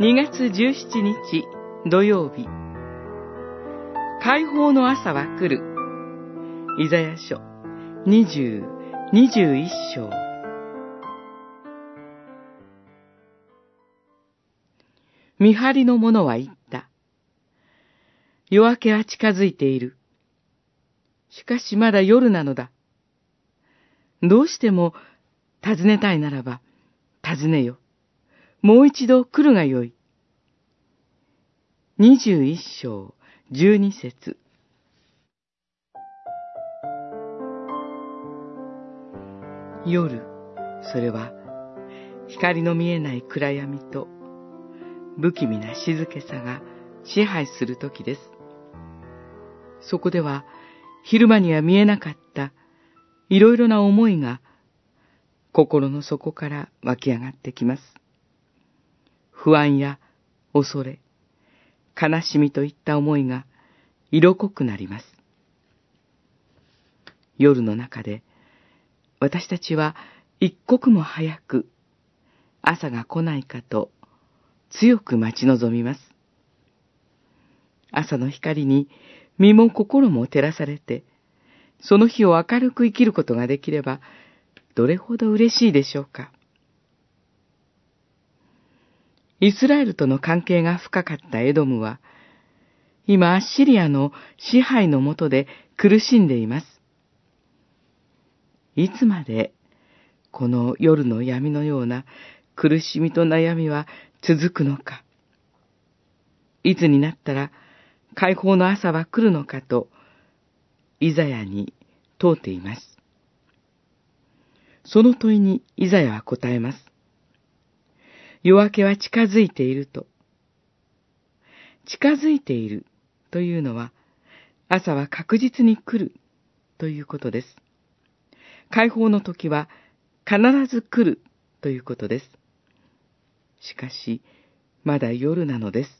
2月17日土曜日解放の朝は来るイザヤ書20、21章見張りの者は言った。夜明けは近づいている。しかしまだ夜なのだ。どうしても尋ねたいならば、尋ねよ。もう一度来るがよい。二十一章十二節夜、それは光の見えない暗闇と不気味な静けさが支配する時です。そこでは昼間には見えなかったいろいろな思いが心の底から湧き上がってきます。不安や恐れ、悲しみといった思いが色濃くなります。夜の中で私たちは一刻も早く朝が来ないかと強く待ち望みます。朝の光に身も心も照らされて、その日を明るく生きることができれば、どれほど嬉しいでしょうか。イスラエルとの関係が深かったエドムは、今、シリアの支配のもとで苦しんでいます。いつまで、この夜の闇のような苦しみと悩みは続くのか。いつになったら解放の朝は来るのかと、イザヤに問うています。その問いにイザヤは答えます。夜明けは近づいていると。近づいているというのは、朝は確実に来るということです。解放の時は必ず来るということです。しかし、まだ夜なのです。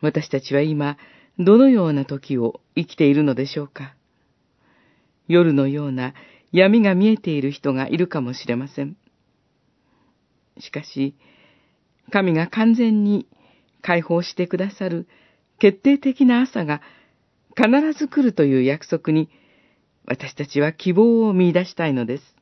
私たちは今、どのような時を生きているのでしょうか夜のような闇が見えている人がいるかもしれません。しかし、神が完全に解放してくださる決定的な朝が必ず来るという約束に私たちは希望を見出したいのです。